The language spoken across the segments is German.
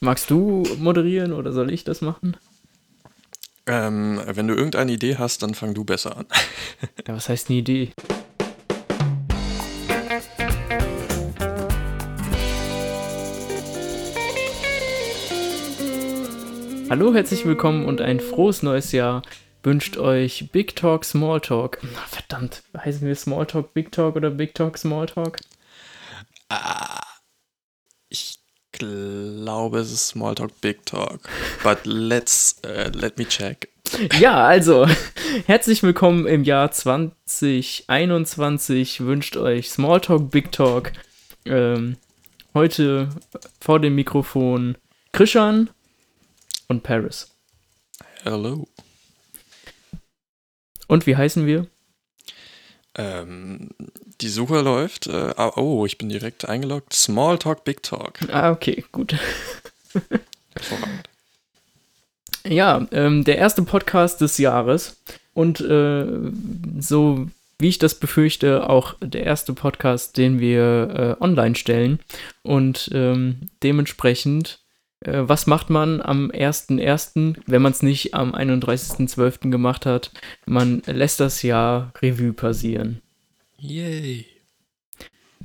Magst du moderieren oder soll ich das machen? Ähm, wenn du irgendeine Idee hast, dann fang du besser an. ja, was heißt eine Idee? Hallo, herzlich willkommen und ein frohes neues Jahr wünscht euch Big Talk Small Talk. verdammt, heißen wir Small Talk Big Talk oder Big Talk Small Talk? Ah, glaube, es ist Small Talk Big Talk. But let's, uh, let me check. Ja, also, herzlich willkommen im Jahr 2021. Wünscht euch Small Talk Big Talk. Ähm, heute vor dem Mikrofon Krishan und Paris. Hello. Und wie heißen wir? Ähm, die Suche läuft. Äh, oh, ich bin direkt eingeloggt. Small Talk, Big Talk. Ah, okay, gut. Hervorragend. Ja, ähm, der erste Podcast des Jahres und äh, so wie ich das befürchte, auch der erste Podcast, den wir äh, online stellen. Und ähm, dementsprechend äh, was macht man am 1.1., wenn man es nicht am 31.12. gemacht hat? Man lässt das Jahr Revue passieren. Yay.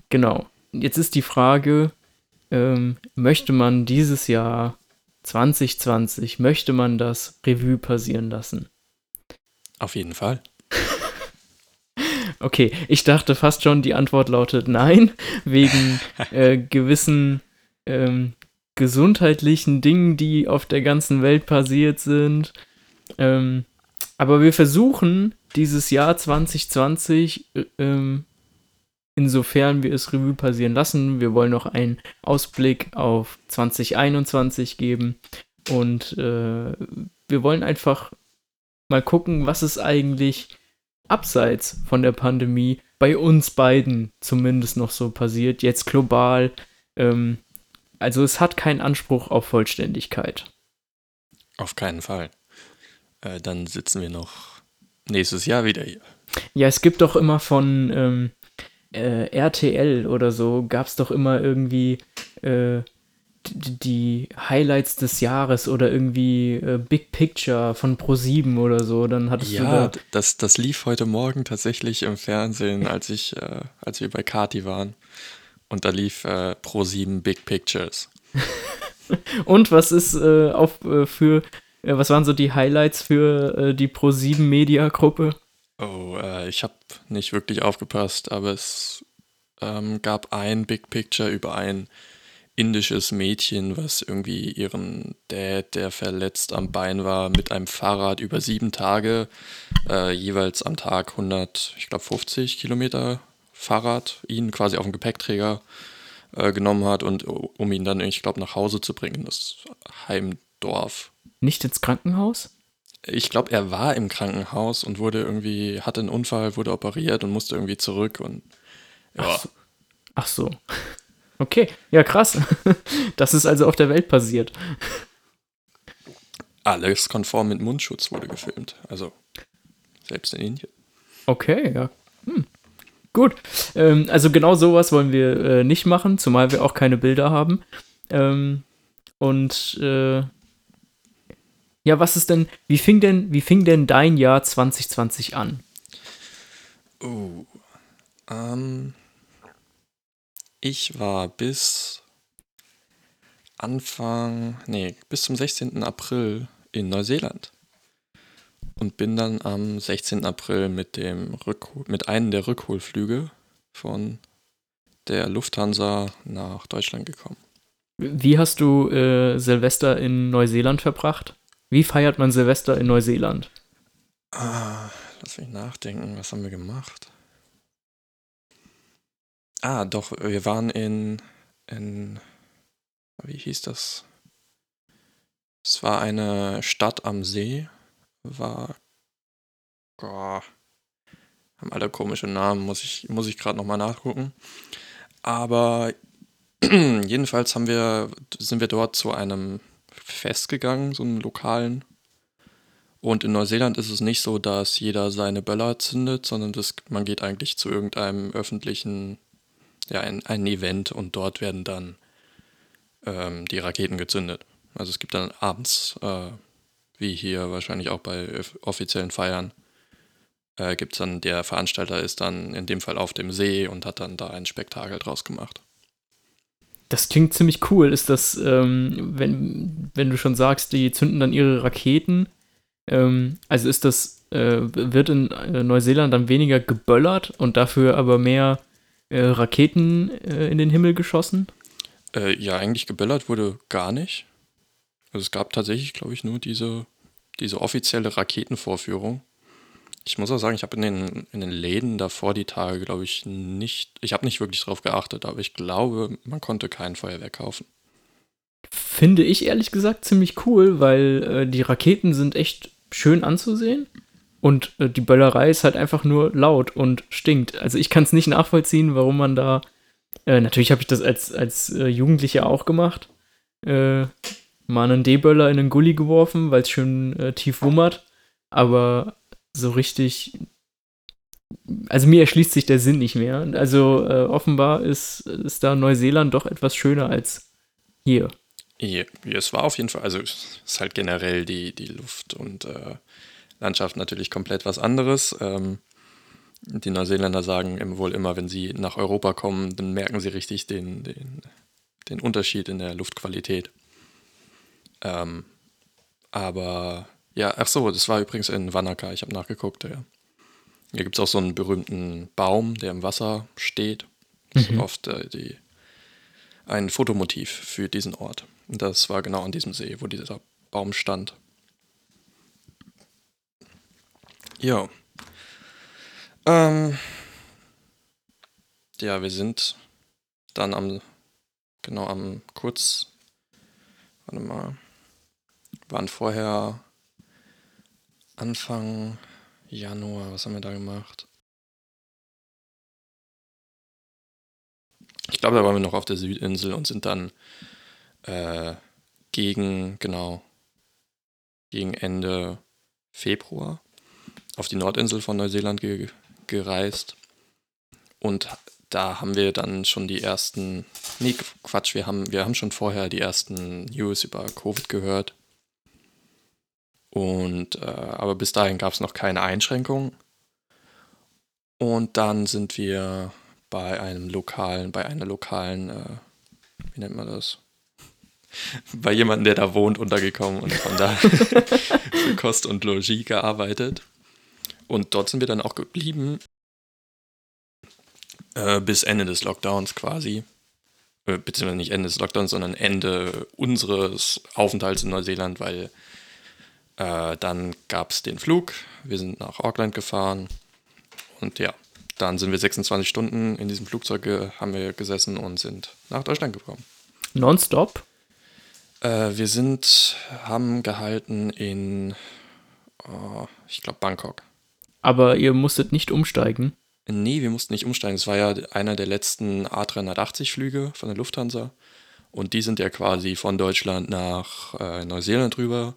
Genau. Jetzt ist die Frage, ähm, möchte man dieses Jahr 2020, möchte man das Revue passieren lassen? Auf jeden Fall. okay, ich dachte fast schon, die Antwort lautet nein, wegen äh, gewissen ähm, gesundheitlichen Dingen, die auf der ganzen Welt passiert sind. Ähm, aber wir versuchen dieses Jahr 2020, äh, ähm, insofern wir es Revue passieren lassen, wir wollen noch einen Ausblick auf 2021 geben und äh, wir wollen einfach mal gucken, was ist eigentlich abseits von der Pandemie bei uns beiden zumindest noch so passiert, jetzt global. Ähm, also es hat keinen Anspruch auf Vollständigkeit. Auf keinen Fall. Äh, dann sitzen wir noch nächstes Jahr wieder hier. Ja, es gibt doch immer von ähm, äh, RTL oder so, gab es doch immer irgendwie äh, die Highlights des Jahres oder irgendwie äh, Big Picture von Pro7 oder so. Dann hattest ja, du da das, das lief heute Morgen tatsächlich im Fernsehen, als ich, äh, als wir bei Kati waren. Und da lief äh, Pro7 Big Pictures. Und was ist äh, auf, äh, für, äh, was waren so die Highlights für äh, die Pro7 Media Gruppe? Oh, äh, ich habe nicht wirklich aufgepasst, aber es ähm, gab ein Big Picture über ein indisches Mädchen, was irgendwie ihren Dad, der verletzt am Bein war, mit einem Fahrrad über sieben Tage, äh, jeweils am Tag 100, ich glaube 50 Kilometer Fahrrad ihn quasi auf den Gepäckträger äh, genommen hat und um ihn dann, ich glaube, nach Hause zu bringen, das Heimdorf. Nicht ins Krankenhaus? Ich glaube, er war im Krankenhaus und wurde irgendwie, hatte einen Unfall, wurde operiert und musste irgendwie zurück und ja. Ach so. Ach so. Okay, ja krass. Das ist also auf der Welt passiert. Alles konform mit Mundschutz wurde gefilmt. Also selbst in Indien. Okay, ja. Hm. Gut, ähm, also genau sowas wollen wir äh, nicht machen, zumal wir auch keine Bilder haben. Ähm, und äh, ja, was ist denn, wie fing denn, wie fing denn dein Jahr 2020 an? Oh, ähm, ich war bis Anfang, nee, bis zum 16. April in Neuseeland und bin dann am 16. April mit dem Rückhol mit einem der Rückholflüge von der Lufthansa nach Deutschland gekommen. Wie hast du äh, Silvester in Neuseeland verbracht? Wie feiert man Silvester in Neuseeland? Ah, lass mich nachdenken, was haben wir gemacht? Ah, doch, wir waren in, in wie hieß das? Es war eine Stadt am See war. Oh, haben alle komische Namen, muss ich, muss ich gerade nochmal nachgucken. Aber jedenfalls haben wir, sind wir dort zu einem Fest gegangen, so einem lokalen. Und in Neuseeland ist es nicht so, dass jeder seine Böller zündet, sondern das, man geht eigentlich zu irgendeinem öffentlichen, ja, ein, ein Event und dort werden dann ähm, die Raketen gezündet. Also es gibt dann abends, äh, wie hier wahrscheinlich auch bei offiziellen Feiern, äh, gibt es dann, der Veranstalter ist dann in dem Fall auf dem See und hat dann da ein Spektakel draus gemacht. Das klingt ziemlich cool. Ist das, ähm, wenn, wenn du schon sagst, die zünden dann ihre Raketen, ähm, also ist das, äh, wird in äh, Neuseeland dann weniger geböllert und dafür aber mehr äh, Raketen äh, in den Himmel geschossen? Äh, ja, eigentlich geböllert wurde gar nicht. Also es gab tatsächlich, glaube ich, nur diese, diese offizielle Raketenvorführung. Ich muss auch sagen, ich habe in den, in den Läden davor die Tage, glaube ich, nicht, ich habe nicht wirklich darauf geachtet, aber ich glaube, man konnte kein Feuerwerk kaufen. Finde ich ehrlich gesagt ziemlich cool, weil äh, die Raketen sind echt schön anzusehen und äh, die Böllerei ist halt einfach nur laut und stinkt. Also ich kann es nicht nachvollziehen, warum man da. Äh, natürlich habe ich das als, als äh, Jugendlicher auch gemacht. Mal einen D-Böller in einen Gully geworfen, weil es schön äh, tief wummert. Aber so richtig. Also mir erschließt sich der Sinn nicht mehr. Also äh, offenbar ist, ist da Neuseeland doch etwas schöner als hier. Ja, es war auf jeden Fall, also es ist halt generell die, die Luft und äh, Landschaft natürlich komplett was anderes. Ähm, die Neuseeländer sagen wohl immer, wenn sie nach Europa kommen, dann merken sie richtig den, den, den Unterschied in der Luftqualität. Ähm, aber ja, ach so, das war übrigens in Wanaka, ich habe nachgeguckt. Ja. Hier gibt es auch so einen berühmten Baum, der im Wasser steht. Das mhm. ist oft äh, die, ein Fotomotiv für diesen Ort. Und das war genau an diesem See, wo dieser Baum stand. Ja. Ähm, ja, wir sind dann am, genau am kurz, warte mal, waren vorher Anfang Januar, was haben wir da gemacht? Ich glaube, da waren wir noch auf der Südinsel und sind dann äh, gegen, genau, gegen Ende Februar auf die Nordinsel von Neuseeland ge gereist. Und da haben wir dann schon die ersten, nee, Quatsch, wir haben, wir haben schon vorher die ersten News über Covid gehört. Und äh, aber bis dahin gab es noch keine Einschränkungen. Und dann sind wir bei einem lokalen, bei einer lokalen, äh, wie nennt man das? bei jemandem, der da wohnt, untergekommen und von da für Kost und Logis gearbeitet. Und dort sind wir dann auch geblieben äh, bis Ende des Lockdowns quasi. Äh, beziehungsweise nicht Ende des Lockdowns, sondern Ende unseres Aufenthalts in Neuseeland, weil äh, dann gab es den Flug. Wir sind nach Auckland gefahren. Und ja, dann sind wir 26 Stunden in diesem Flugzeug haben wir gesessen und sind nach Deutschland gekommen. Nonstop? Äh, wir sind, haben gehalten in, oh, ich glaube, Bangkok. Aber ihr musstet nicht umsteigen? Nee, wir mussten nicht umsteigen. Es war ja einer der letzten A380-Flüge von der Lufthansa. Und die sind ja quasi von Deutschland nach äh, Neuseeland rüber.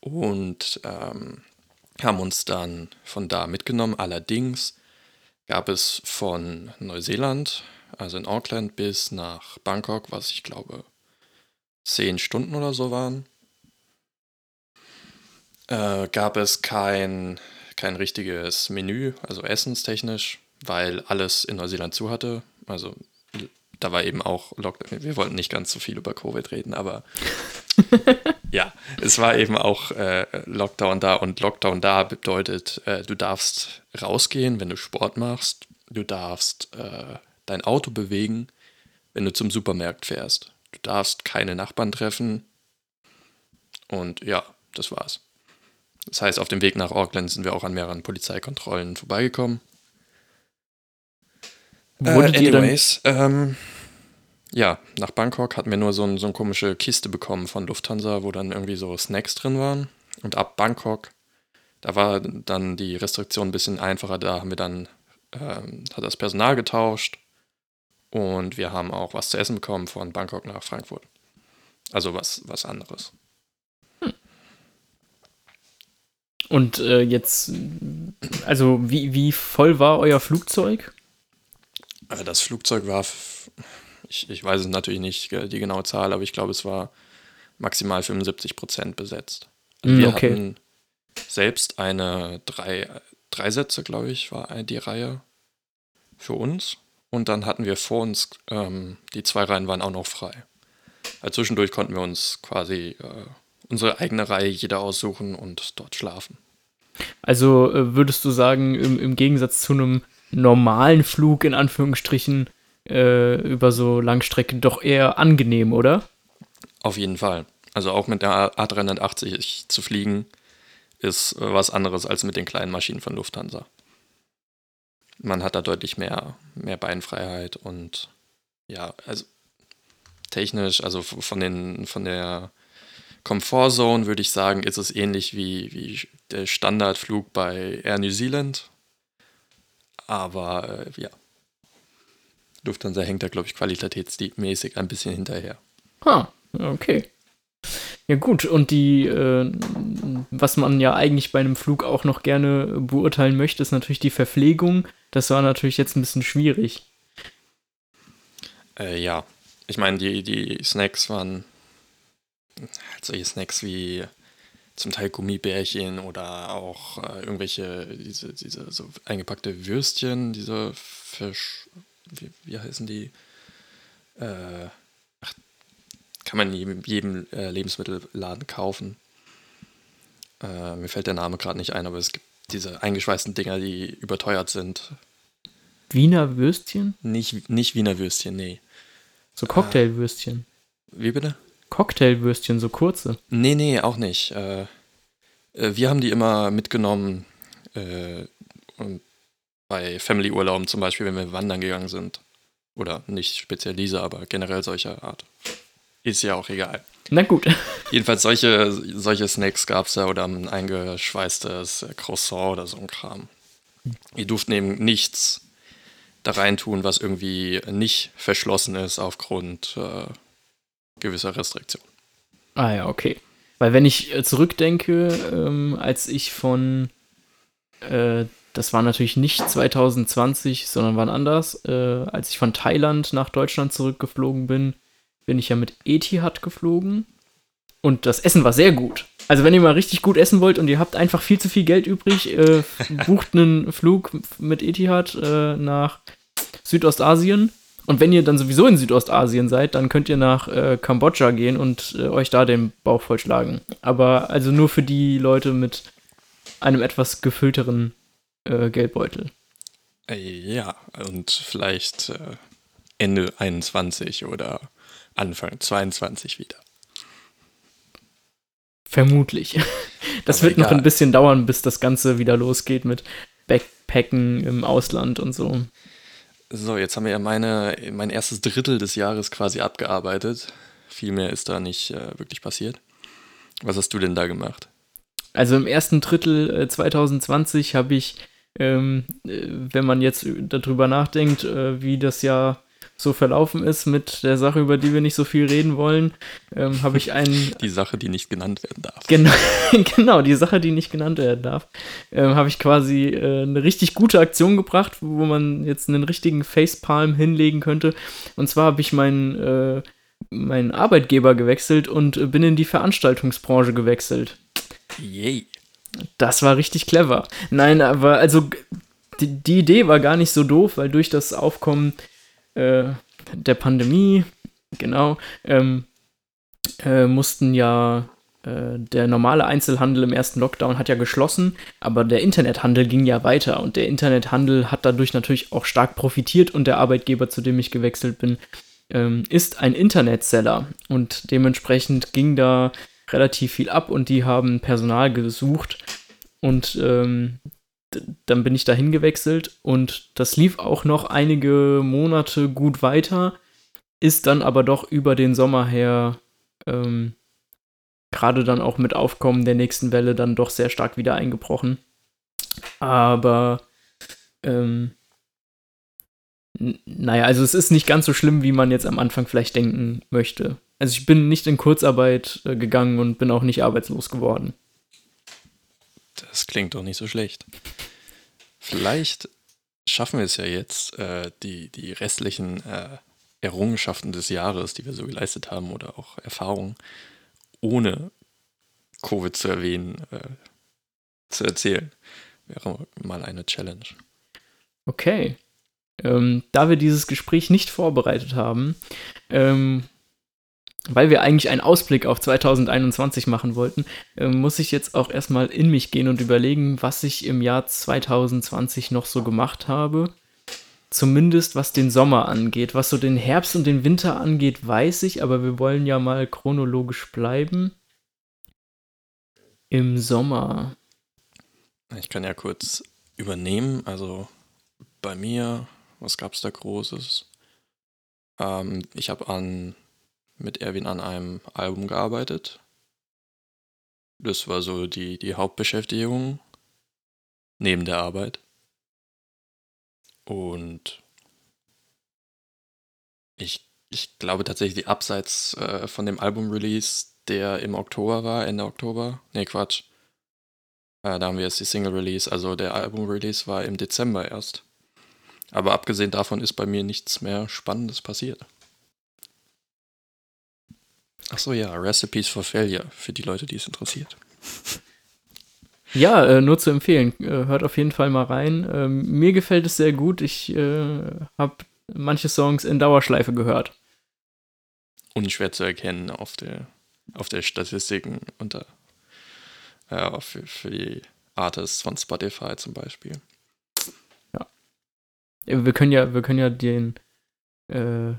Und ähm, haben uns dann von da mitgenommen. Allerdings gab es von Neuseeland, also in Auckland, bis nach Bangkok, was ich glaube zehn Stunden oder so waren, äh, gab es kein, kein richtiges Menü, also essenstechnisch, weil alles in Neuseeland zu hatte. Also da war eben auch Lockdown. Wir wollten nicht ganz so viel über Covid reden, aber ja, es war eben auch äh, Lockdown da und Lockdown da bedeutet, äh, du darfst rausgehen, wenn du Sport machst, du darfst äh, dein Auto bewegen, wenn du zum Supermarkt fährst. Du darfst keine Nachbarn treffen. Und ja, das war's. Das heißt, auf dem Weg nach Auckland sind wir auch an mehreren Polizeikontrollen vorbeigekommen. Äh, anyways, ähm, ja, nach Bangkok hatten wir nur so, ein, so eine komische Kiste bekommen von Lufthansa, wo dann irgendwie so Snacks drin waren. Und ab Bangkok, da war dann die Restriktion ein bisschen einfacher. Da haben wir dann, ähm, hat das Personal getauscht und wir haben auch was zu essen bekommen von Bangkok nach Frankfurt. Also was, was anderes. Hm. Und äh, jetzt, also wie, wie voll war euer Flugzeug? Äh, das Flugzeug war, Ich, ich weiß es natürlich nicht, äh, die genaue Zahl, aber ich glaube, es war maximal 75 Prozent besetzt. Also Mm, wir okay. hatten selbst eine drei, drei Sätze, glaube ich, war die Reihe für uns. Und dann hatten wir vor uns, ähm, die zwei Reihen waren auch noch frei. Also zwischendurch konnten wir uns quasi äh, unsere eigene Reihe jeder aussuchen und dort schlafen. Also äh, würdest du sagen, im, im Gegensatz zu einem normalen Flug in Anführungsstrichen äh, über so Langstrecken doch eher angenehm, oder? Auf jeden Fall. Also auch mit der A380 zu fliegen, ist was anderes als mit den kleinen Maschinen von Lufthansa. Man hat da deutlich mehr, mehr Beinfreiheit und ja, also technisch, also von, den, von der Komfortzone würde ich sagen, ist es ähnlich wie, wie der Standardflug bei Air New Zealand. Aber äh, ja, Lufthansa hängt da, glaube ich, qualitätsmäßig ein bisschen hinterher. Ha, okay. Ja gut, und die, äh, was man ja eigentlich bei einem Flug auch noch gerne beurteilen möchte, ist natürlich die Verpflegung. Das war natürlich jetzt ein bisschen schwierig. Äh, ja, ich meine, die, die Snacks waren halt solche Snacks wie zum Teil Gummibärchen oder auch äh, irgendwelche, diese, diese so eingepackte Würstchen, diese Fisch, wie, wie heißen die? Äh, ach, kann man in jedem, jedem äh, Lebensmittelladen kaufen. Äh, mir fällt der Name gerade nicht ein, aber es gibt diese eingeschweißten Dinger, die überteuert sind. Wiener Würstchen? Nicht, nicht Wiener Würstchen, nee. So Cocktailwürstchen. Wie bitte? Cocktailwürstchen, so kurze. Nee, nee, auch nicht. Äh, äh, wir haben die immer mitgenommen äh, bei Family-Urlauben zum Beispiel, wenn wir wandern gegangen sind. Oder nicht speziell diese, aber generell solcher Art. Ist ja auch egal. Na gut. Jedenfalls solche, solche Snacks gab es ja oder ein eingeschweißtes Croissant oder so ein Kram. Wir durften eben nichts da reintun, was irgendwie nicht verschlossen ist aufgrund äh, gewisser Restriktionen. Ah ja, okay. Weil wenn ich äh, zurückdenke, ähm, als ich von, äh, das war natürlich nicht 2020, sondern wann anders, äh, als ich von Thailand nach Deutschland zurückgeflogen bin, bin ich ja mit Etihad geflogen und das Essen war sehr gut. Also wenn ihr mal richtig gut essen wollt und ihr habt einfach viel zu viel Geld übrig, äh, bucht einen Flug mit Etihad äh, nach Südostasien. Und wenn ihr dann sowieso in Südostasien seid, dann könnt ihr nach äh, Kambodscha gehen und äh, euch da den Bauch vollschlagen. Aber also nur für die Leute mit einem etwas gefüllteren äh, Geldbeutel. Äh, Ja, und vielleicht äh, Ende 21 oder Anfang 22 wieder. Vermutlich. Das Aber wird noch egal. ein bisschen dauern, bis das Ganze wieder losgeht mit Backpacken im Ausland und so. So, jetzt haben wir ja meine, mein erstes Drittel des Jahres quasi abgearbeitet. Viel mehr ist da nicht äh, wirklich passiert. Was hast du denn da gemacht? Also im ersten Drittel äh, 2020 habe ich, ähm, äh, wenn man jetzt darüber nachdenkt, äh, wie das Jahr so verlaufen ist mit der Sache, über die wir nicht so viel reden wollen, ähm, habe ich einen Die Sache, die nicht genannt werden darf. Genau, genau, die Sache, die nicht genannt werden darf, ähm, habe ich quasi äh, eine richtig gute Aktion gebracht, wo man jetzt einen richtigen Facepalm hinlegen könnte. Und zwar habe ich meinen, äh, meinen Arbeitgeber gewechselt und äh, bin in die Veranstaltungsbranche gewechselt. Yay. Das war richtig clever. Nein, aber also die, die Idee war gar nicht so doof, weil durch das Aufkommen äh, der Pandemie, genau, ähm, äh, mussten ja äh, der normale Einzelhandel im ersten Lockdown hat ja geschlossen, aber der Internethandel ging ja weiter und der Internethandel hat dadurch natürlich auch stark profitiert und der Arbeitgeber, zu dem ich gewechselt bin, ähm, ist ein Internetseller und dementsprechend ging da relativ viel ab und die haben Personal gesucht und ähm, dann bin ich dahin gewechselt und das lief auch noch einige Monate gut weiter, ist dann aber doch über den Sommer her ähm, gerade dann auch mit Aufkommen der nächsten Welle dann doch sehr stark wieder eingebrochen. Aber ähm, naja, also es ist nicht ganz so schlimm, wie man jetzt am Anfang vielleicht denken möchte. Also ich bin nicht in Kurzarbeit äh, gegangen und bin auch nicht arbeitslos geworden. Das klingt doch nicht so schlecht. Vielleicht schaffen wir es ja jetzt, äh, die, die restlichen äh, Errungenschaften des Jahres, die wir so geleistet haben oder auch Erfahrungen, ohne Covid zu erwähnen, äh, zu erzählen. Wäre mal eine Challenge. Okay. Ähm, da wir dieses Gespräch nicht vorbereitet haben, ähm, weil wir eigentlich einen Ausblick auf 2021 machen wollten, äh, muss ich jetzt auch erstmal in mich gehen und überlegen, was ich im Jahr 2020 noch so gemacht habe. Zumindest was den Sommer angeht. Was so den Herbst und den Winter angeht, weiß ich, aber wir wollen ja mal chronologisch bleiben. Im Sommer. Ich kann ja kurz übernehmen. Also bei mir, was gab es da Großes? Ähm, ich habe an mit Erwin an einem Album gearbeitet. Das war so die, die Hauptbeschäftigung neben der Arbeit. Und ich, ich glaube tatsächlich, abseits äh, von dem Album-Release, der im Oktober war, Ende Oktober, nee, Quatsch. Äh, da haben wir jetzt die Single-Release, also der Album-Release war im Dezember erst. Aber abgesehen davon ist bei mir nichts mehr Spannendes passiert. Achso, ja, Recipes for Failure, für die Leute, die es interessiert. Ja, äh, nur zu empfehlen. Äh, hört auf jeden Fall mal rein. Ähm, mir gefällt es sehr gut. Ich äh, habe manche Songs in Dauerschleife gehört. Unschwer zu erkennen auf der, auf der Statistiken unter ja, für, für die Artists von Spotify zum Beispiel. Ja. Wir können ja, wir können ja den, äh,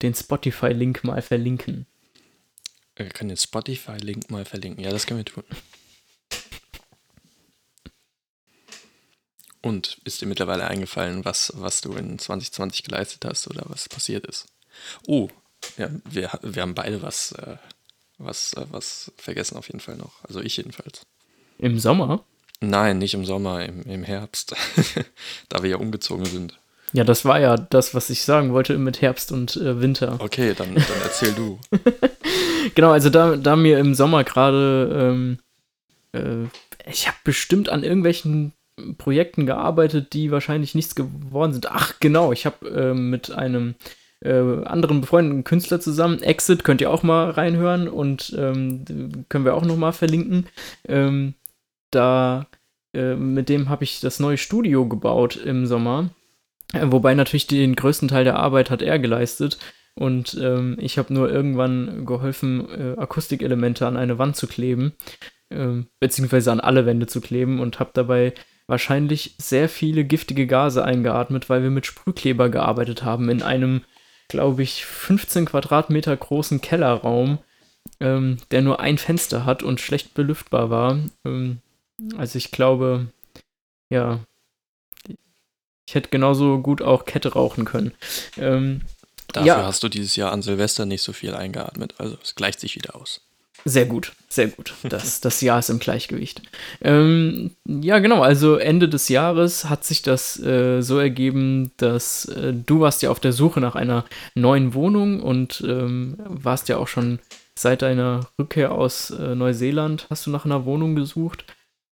den Spotify-Link mal verlinken. Wir können den Spotify-Link mal verlinken. Ja, das können wir tun. Und ist dir mittlerweile eingefallen, was, was du in 2020 geleistet hast oder was passiert ist? Oh, ja, wir, wir haben beide was, äh, was, äh, was vergessen auf jeden Fall noch. Also ich jedenfalls. Im Sommer? Nein, nicht im Sommer, im, im Herbst. da wir ja umgezogen sind. Ja, das war ja das, was ich sagen wollte mit Herbst und äh, Winter. Okay, dann, dann erzähl du. genau, also da, da mir im Sommer gerade, ähm, äh, ich habe bestimmt an irgendwelchen Projekten gearbeitet, die wahrscheinlich nichts geworden sind. Ach, genau, ich habe äh, mit einem äh, anderen befreundeten Künstler zusammen, Exit, könnt ihr auch mal reinhören und ähm, können wir auch noch mal verlinken. Ähm, da, äh, mit dem habe ich das neue Studio gebaut im Sommer. Wobei natürlich den größten Teil der Arbeit hat er geleistet. Und ähm, ich habe nur irgendwann geholfen, äh, Akustikelemente an eine Wand zu kleben, äh, beziehungsweise an alle Wände zu kleben und habe dabei wahrscheinlich sehr viele giftige Gase eingeatmet, weil wir mit Sprühkleber gearbeitet haben in einem, glaube ich, 15 Quadratmeter großen Kellerraum, ähm, der nur ein Fenster hat und schlecht belüftbar war. Ähm, also ich glaube, ja, ich hätte genauso gut auch Kette rauchen können. Ähm, Dafür ja. hast du dieses Jahr an Silvester nicht so viel eingeatmet, also es gleicht sich wieder aus. Sehr gut, sehr gut. Das, das Jahr ist im Gleichgewicht. Ähm, ja, genau, also Ende des Jahres hat sich das äh, so ergeben, dass äh, du warst ja auf der Suche nach einer neuen Wohnung und ähm, warst ja auch schon seit deiner Rückkehr aus äh, Neuseeland, hast du nach einer Wohnung gesucht.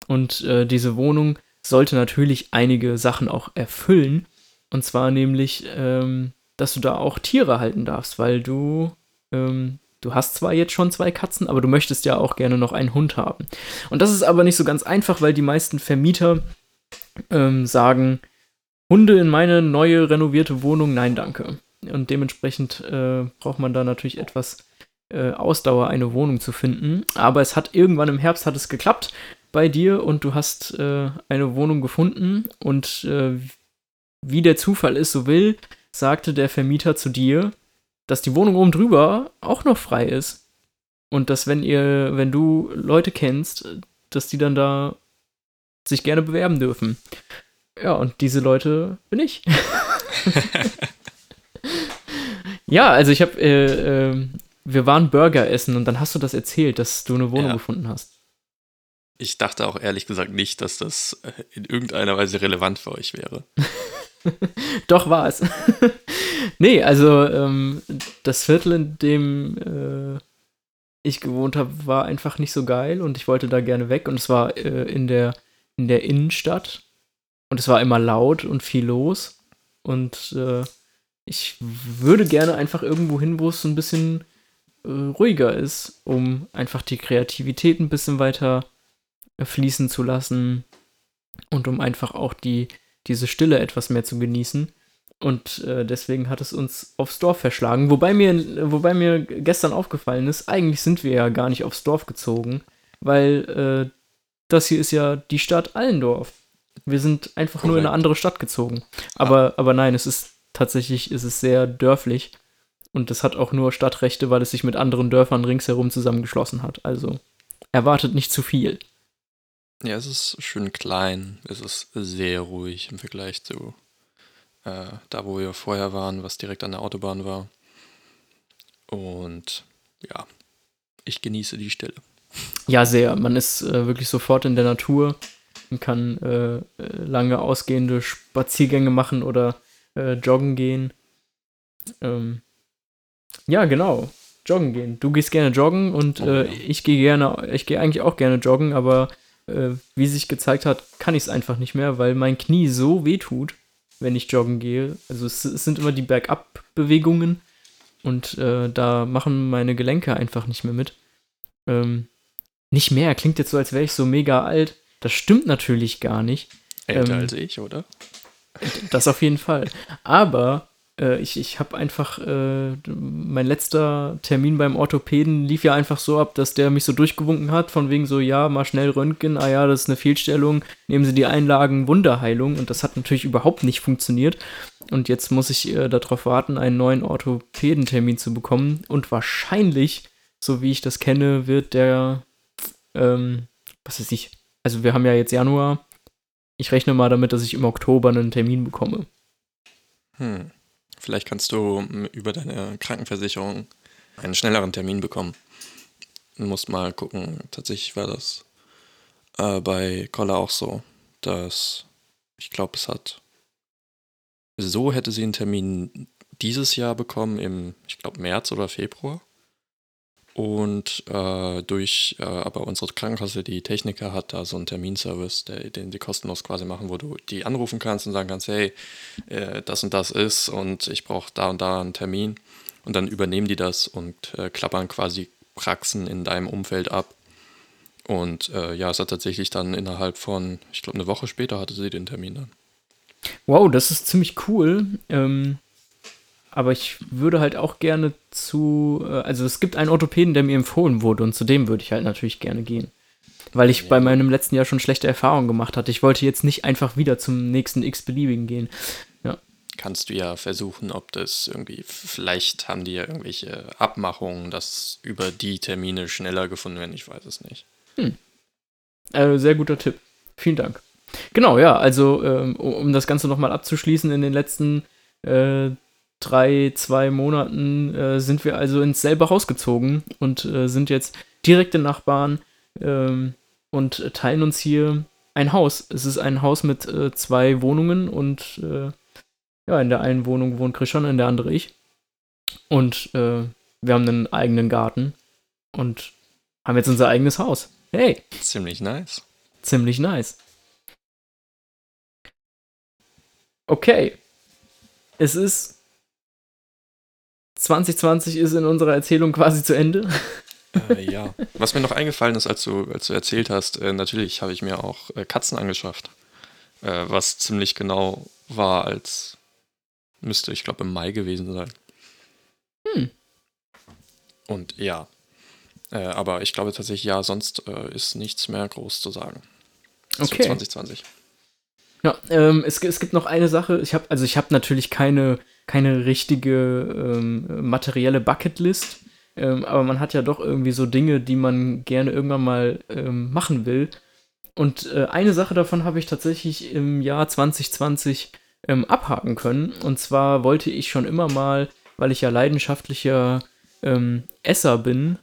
Und äh, diese Wohnung sollte natürlich einige Sachen auch erfüllen. Und zwar nämlich, ähm, dass du da auch Tiere halten darfst, weil du ähm, Du hast zwar jetzt schon zwei Katzen, aber du möchtest ja auch gerne noch einen Hund haben. Und das ist aber nicht so ganz einfach, weil die meisten Vermieter ähm, sagen, Hunde in meine neue renovierte Wohnung, nein, danke. Und dementsprechend äh, braucht man da natürlich etwas äh, Ausdauer, eine Wohnung zu finden. Aber es hat irgendwann im Herbst hat es geklappt bei dir und du hast äh, eine Wohnung gefunden. Und äh, wie der Zufall ist, so will, sagte der Vermieter zu dir, dass die Wohnung oben drüber auch noch frei ist. Und dass, wenn ihr, wenn du Leute kennst, dass die dann da sich gerne bewerben dürfen. Ja, und diese Leute bin ich. ja, also ich habe, äh, äh, wir waren Burger essen und dann hast du das erzählt, dass du eine Wohnung ja. gefunden hast. Ich dachte auch ehrlich gesagt nicht, dass das äh, in irgendeiner Weise relevant für euch wäre. Doch war es. nee, also ähm, das Viertel, in dem äh, ich gewohnt habe, war einfach nicht so geil und ich wollte da gerne weg. Und es war äh, in, der, in der Innenstadt. Und es war immer laut und viel los. Und äh, ich würde gerne einfach irgendwo hin, wo es so ein bisschen äh, ruhiger ist, um einfach die Kreativität ein bisschen weiter fließen zu lassen und um einfach auch die, diese Stille etwas mehr zu genießen. Und äh, deswegen hat es uns aufs Dorf verschlagen. Wobei mir, wobei mir gestern aufgefallen ist, eigentlich sind wir ja gar nicht aufs Dorf gezogen, weil äh, das hier ist ja die Stadt Allendorf. Wir sind einfach Korrekt. nur in eine andere Stadt gezogen. Aber, ah. aber nein, es ist tatsächlich ist es sehr dörflich. Und es hat auch nur Stadtrechte, weil es sich mit anderen Dörfern ringsherum zusammengeschlossen hat. Also erwartet nicht zu viel. Ja, es ist schön klein. Es ist sehr ruhig im Vergleich zu äh, da, wo wir vorher waren, was direkt an der Autobahn war. Und ja, ich genieße die Stille. Ja, sehr. Man ist äh, wirklich sofort in der Natur und kann äh, äh lange ausgehende Spaziergänge machen oder äh, joggen gehen. Ähm, ja, genau. Joggen gehen. Du gehst gerne joggen und oh, äh, ja. ich gehe gerne, ich gehe eigentlich auch gerne joggen, aber äh, wie sich gezeigt hat, kann ich es einfach nicht mehr, weil mein Knie so weh tut, wenn ich joggen gehe. Also es, es sind immer die Bergab-Bewegungen und äh, da machen meine Gelenke einfach nicht mehr mit. Ähm, nicht mehr, klingt jetzt so, als wäre ich so mega alt. Das stimmt natürlich gar nicht. Älter ähm, als ich, oder? Das auf jeden Fall. Aber äh, ich, ich habe einfach, äh, mein letzter Termin beim Orthopäden lief ja einfach so ab, dass der mich so durchgewunken hat, von wegen so, ja, mal schnell Röntgen, ah ja, das ist eine Fehlstellung, nehmen Sie die Einlagen Wunderheilung. Und das hat natürlich überhaupt nicht funktioniert. Und jetzt muss ich äh, darauf warten, einen neuen Orthopädentermin zu bekommen. Und wahrscheinlich, so wie ich das kenne, wird der, ähm, was weiß ich, also wir haben ja jetzt Januar, ich rechne mal damit, dass ich im Oktober einen Termin bekomme. Hm. Vielleicht kannst du über deine Krankenversicherung einen schnelleren Termin bekommen. Du musst mal gucken. Tatsächlich war das äh, bei Kolla auch so, dass ich glaube, es hat. So hätte sie einen Termin dieses Jahr bekommen, im, ich glaube, März oder Februar. Und äh, durch äh, aber unsere Krankenkasse, die Techniker, hat da so einen Terminservice, der, den die kostenlos quasi machen, wo du die anrufen kannst und sagen kannst, hey, äh, das und das ist und ich brauche da und da einen Termin. Und dann übernehmen die das und äh, klappern quasi Praxen in deinem Umfeld ab. Und äh, ja, es hat tatsächlich dann innerhalb von, ich glaube, eine Woche später hatte sie den Termin dann. Wow, das ist ziemlich cool. Ähm, aber ich würde halt auch gerne zu, äh, also es gibt einen Orthopäden, der mir empfohlen wurde und zu dem würde ich halt natürlich gerne gehen. Weil ich ja. bei meinem letzten Jahr schon schlechte Erfahrungen gemacht hatte. Ich wollte jetzt nicht einfach wieder zum nächsten x-beliebigen gehen. Ja. Kannst du ja versuchen, ob das irgendwie, vielleicht haben die ja irgendwelche Abmachungen, dass über die Termine schneller gefunden werden. Ich weiß es nicht. Hm. Äh, sehr guter Tipp. Vielen Dank. Genau, ja, also ähm, um das Ganze nochmal abzuschließen, in den letzten äh, drei, zwei Monaten äh, sind wir also ins selbe Haus gezogen und äh, sind jetzt direkte Nachbarn ähm, und teilen uns hier ein Haus. Es ist ein Haus mit äh, zwei Wohnungen und äh, ja, in der einen Wohnung wohnt Christian, in der andere ich. Und äh, wir haben einen eigenen Garten und haben jetzt unser eigenes Haus. Hey! Ziemlich nice. Ziemlich nice. Okay. Es ist 2020 ist in unserer Erzählung quasi zu Ende. Äh, ja. Was mir noch eingefallen ist, als du, als du erzählt hast, äh, natürlich habe ich mir auch äh, Katzen angeschafft. Äh, was ziemlich genau war, als müsste, ich glaube, im Mai gewesen sein. Hm. Und ja. Äh, aber ich glaube tatsächlich, ja, sonst äh, ist nichts mehr groß zu sagen. Okay. 2020. Ja, ähm, es, es gibt noch eine Sache. Ich habe, also ich habe natürlich keine keine richtige ähm, materielle Bucketlist. Ähm, aber man hat ja doch irgendwie so Dinge, die man gerne irgendwann mal ähm, machen will. Und äh, eine Sache davon habe ich tatsächlich im Jahr 2020 ähm, abhaken können. Und zwar wollte ich schon immer mal, weil ich ja leidenschaftlicher ähm, Esser bin,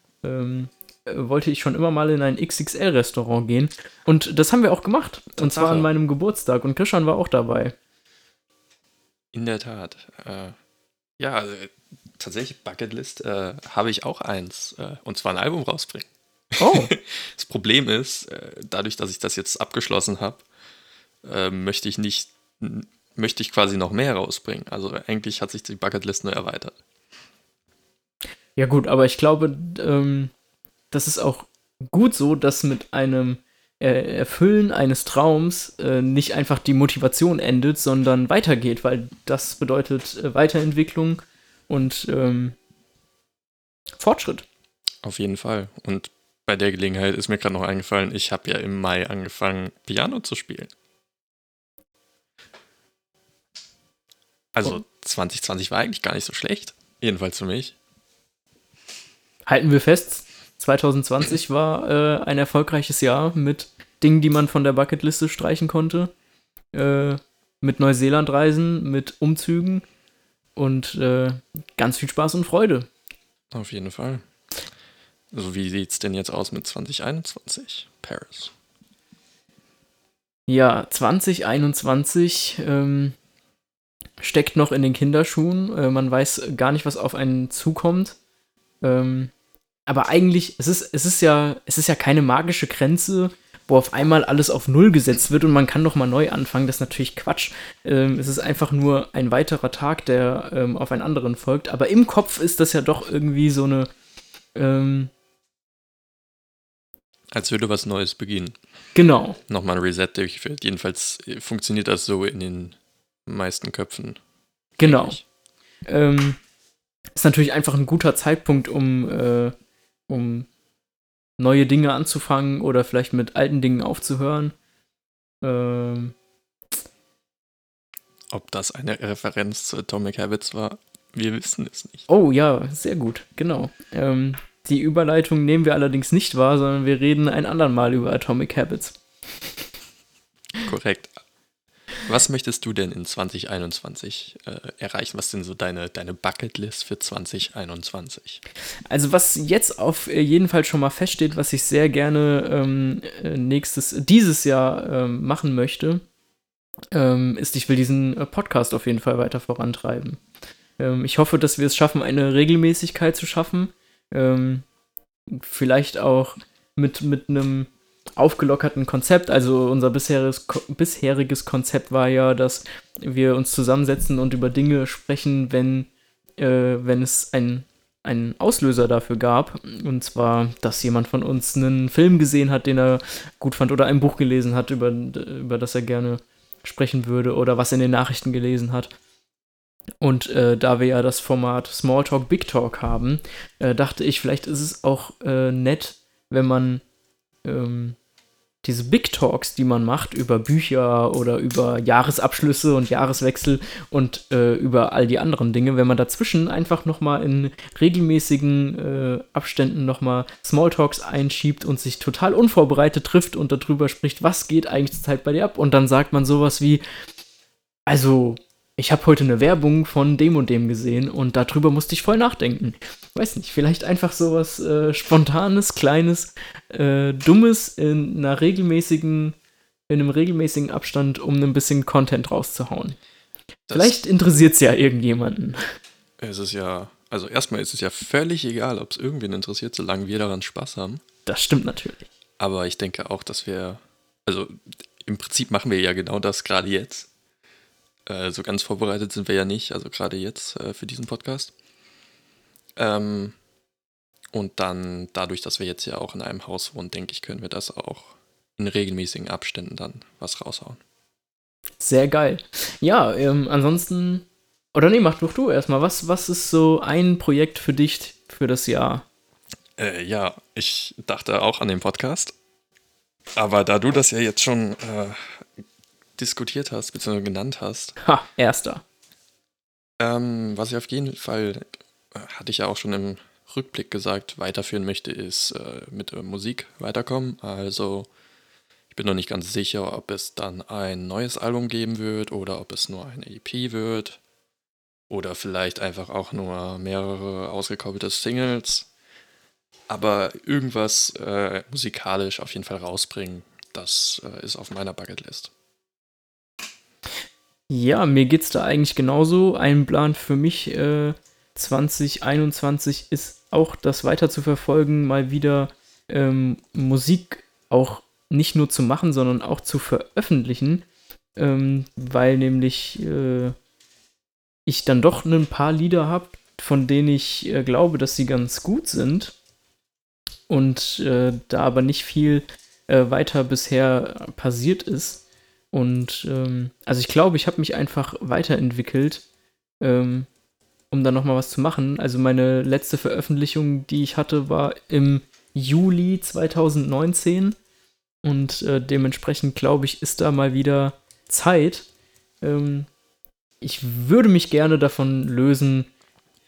wollte ich schon immer mal in ein XXL-Restaurant gehen. Und das haben wir auch gemacht. Tatsache. Und zwar an meinem Geburtstag. Und Christian war auch dabei. In der Tat. Äh, ja, also, tatsächlich Bucketlist äh, habe ich auch eins. Äh, und zwar ein Album rausbringen. Oh. das Problem ist, äh, dadurch, dass ich das jetzt abgeschlossen habe, äh, möchte ich nicht möchte ich quasi noch mehr rausbringen. Also eigentlich hat sich die Bucketlist nur erweitert. Ja gut, aber ich glaube, ähm, das ist auch gut so, dass mit einem äh, Erfüllen eines Traums äh, nicht einfach die Motivation endet, sondern weitergeht, weil das bedeutet äh, Weiterentwicklung und ähm, Fortschritt. Auf jeden Fall. Und bei der Gelegenheit ist mir gerade noch eingefallen, ich habe ja im Mai angefangen, Piano zu spielen. Also oh. 2020 war eigentlich gar nicht so schlecht. Jedenfalls für mich. Halten wir fest, 2020 war äh, ein erfolgreiches Jahr mit Dingen, die man von der Bucketliste streichen konnte. Äh, mit Neuseeland-Reisen, mit Umzügen und äh, ganz viel Spaß und Freude. Auf jeden Fall. Also wie sieht es denn jetzt aus mit 2021? Paris. Ja, 2021 ähm, steckt noch in den Kinderschuhen. Äh, man weiß gar nicht, was auf einen zukommt. Ähm, aber eigentlich, es ist, es ist ja, es ist ja keine magische Grenze, wo auf einmal alles auf Null gesetzt wird und man kann noch mal neu anfangen. Das ist natürlich Quatsch. Ähm, es ist einfach nur ein weiterer Tag, der ähm, auf einen anderen folgt. Aber im Kopf ist das ja doch irgendwie so eine. Ähm, Als würde was Neues beginnen. Genau. Nochmal ein Reset durchgeführt. Jedenfalls funktioniert das so in den meisten Köpfen. Genau. Ähm, ist natürlich einfach ein guter Zeitpunkt, um, äh, um neue Dinge anzufangen oder vielleicht mit alten Dingen aufzuhören. Ähm, Ob das eine Referenz zu Atomic Habits war, wir wissen es nicht. Oh ja, sehr gut, genau. Ähm, die Überleitung nehmen wir allerdings nicht wahr, sondern wir reden ein andermal über Atomic Habits. Korrekt. Was möchtest du denn in 2021 äh, erreichen? Was sind so deine, deine Bucketlist für 2021? Also was jetzt auf jeden Fall schon mal feststeht, was ich sehr gerne ähm, äh, nächstes, dieses Jahr ähm, machen möchte, ähm, ist, ich will diesen äh, Podcast auf jeden Fall weiter vorantreiben. Ähm, ich hoffe, dass wir es schaffen, eine Regelmäßigkeit zu schaffen. Ähm, vielleicht auch mit, mit einem aufgelockerten Konzept. Also unser bisheriges, bisheriges Konzept war ja, dass wir uns zusammensetzen und über Dinge sprechen, wenn, äh, wenn es ein einen Auslöser dafür gab. Und zwar, dass jemand von uns einen Film gesehen hat, den er gut fand, oder ein Buch gelesen hat, über, über das er gerne sprechen würde, oder was in den Nachrichten gelesen hat. Und äh, da wir ja das Format Smalltalk, Big Talk haben, äh, dachte ich, vielleicht ist es auch äh, nett, wenn man ähm, diese Big Talks, die man macht über Bücher oder über Jahresabschlüsse und Jahreswechsel und äh, über all die anderen Dinge, wenn man dazwischen einfach nochmal in regelmäßigen äh, Abständen nochmal Smalltalks einschiebt und sich total unvorbereitet trifft und darüber spricht, was geht eigentlich zur Zeit bei dir ab? Und dann sagt man sowas wie, also ich habe heute eine Werbung von dem und dem gesehen und darüber musste ich voll nachdenken. Weiß nicht, vielleicht einfach sowas äh, Spontanes, Kleines, äh, Dummes in einer regelmäßigen, in einem regelmäßigen Abstand, um ein bisschen Content rauszuhauen. Das vielleicht interessiert es ja irgendjemanden. Es ist ja, also erstmal ist es ja völlig egal, ob es irgendwen interessiert, solange wir daran Spaß haben. Das stimmt natürlich. Aber ich denke auch, dass wir, also im Prinzip machen wir ja genau das gerade jetzt äh, so ganz vorbereitet sind wir ja nicht, also gerade jetzt äh, für diesen Podcast. Ähm, und dann, dadurch, dass wir jetzt ja auch in einem Haus wohnen, denke ich, können wir das auch in regelmäßigen Abständen dann was raushauen. Sehr geil. Ja, ähm, ansonsten, oder nee, mach doch du erstmal. Was, was ist so ein Projekt für dich für das Jahr? Äh, ja, ich dachte auch an den Podcast. Aber da du das ja jetzt schon äh, diskutiert hast, beziehungsweise genannt hast. Ha, erster. Ähm, was ich auf jeden Fall, äh, hatte ich ja auch schon im Rückblick gesagt, weiterführen möchte, ist äh, mit der Musik weiterkommen. Also ich bin noch nicht ganz sicher, ob es dann ein neues Album geben wird oder ob es nur eine EP wird. Oder vielleicht einfach auch nur mehrere ausgekoppelte Singles. Aber irgendwas äh, musikalisch auf jeden Fall rausbringen, das äh, ist auf meiner Bucketlist. Ja, mir geht es da eigentlich genauso. Ein Plan für mich äh, 2021 ist auch das weiter zu verfolgen, mal wieder ähm, Musik auch nicht nur zu machen, sondern auch zu veröffentlichen. ähm, weil nämlich äh, ich dann doch ein paar Lieder habe, von denen ich äh, glaube, dass sie ganz gut sind und äh, da aber nicht viel äh, weiter bisher passiert ist. Und ähm, also ich glaube, ich habe mich einfach weiterentwickelt, ähm, um da nochmal was zu machen. Also meine letzte Veröffentlichung, die ich hatte, war im Juli 2019. Und äh, dementsprechend glaube ich, ist da mal wieder Zeit. Ähm, ich würde mich gerne davon lösen,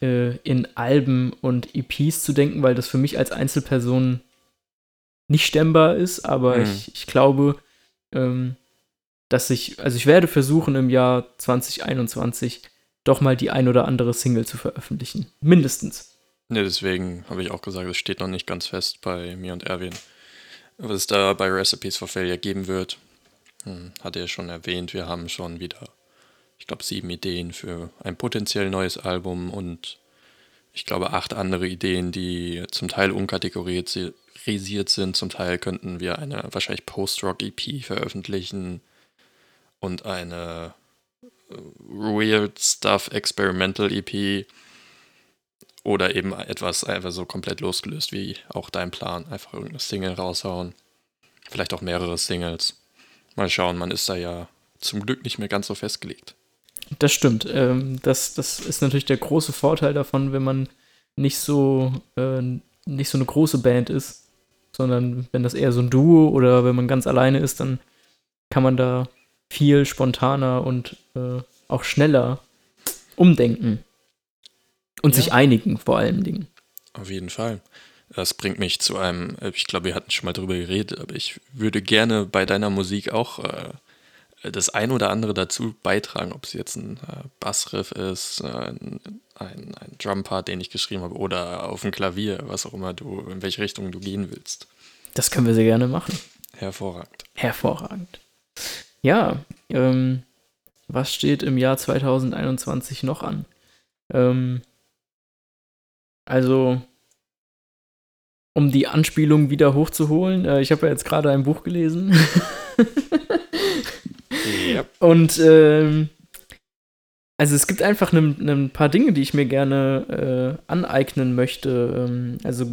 äh, in Alben und EPs zu denken, weil das für mich als Einzelperson nicht stemmbar ist, aber hm. ich, ich glaube, ähm, dass ich, also ich werde versuchen im Jahr 2021 doch mal die ein oder andere Single zu veröffentlichen. Mindestens. Ne, deswegen habe ich auch gesagt, es steht noch nicht ganz fest bei mir und Erwin, was es da bei Recipes for Failure geben wird. Hm, hat er schon erwähnt, wir haben schon wieder ich glaube, sieben Ideen für ein potenziell neues Album und ich glaube, acht andere Ideen, die zum Teil unkategorisiert sind. Zum Teil könnten wir eine wahrscheinlich Post-Rock-EP veröffentlichen und eine äh, Weird Stuff Experimental EP oder eben etwas einfach so komplett losgelöst wie auch dein Plan. Einfach irgendeine Single raushauen. Vielleicht auch mehrere Singles. Mal schauen, man ist da ja zum Glück nicht mehr ganz so festgelegt. Das stimmt. Ähm, das, das ist natürlich der große Vorteil davon, wenn man nicht so, äh, nicht so eine große Band ist, sondern wenn das eher so ein Duo oder wenn man ganz alleine ist, dann kann man da viel spontaner und äh, auch schneller umdenken. Und ja. sich einigen, vor allen Dingen. Auf jeden Fall. Das bringt mich zu einem, ich glaube, wir hatten schon mal drüber geredet, aber ich würde gerne bei deiner Musik auch äh, das ein oder andere dazu beitragen, ob es jetzt ein äh, Bassriff ist, äh, ein, ein, ein Drumpart, den ich geschrieben habe, oder auf dem Klavier, was auch immer du, in welche Richtung du gehen willst. Das können wir sehr gerne machen. Hervorragend. Hervorragend. Ja, ähm, was steht im Jahr 2021 noch an? Ähm, also, um die Anspielung wieder hochzuholen, äh, ich habe ja jetzt gerade ein Buch gelesen. Yep. Und ähm, also es gibt einfach ein ne, ne paar Dinge, die ich mir gerne äh, aneignen möchte. Ähm, also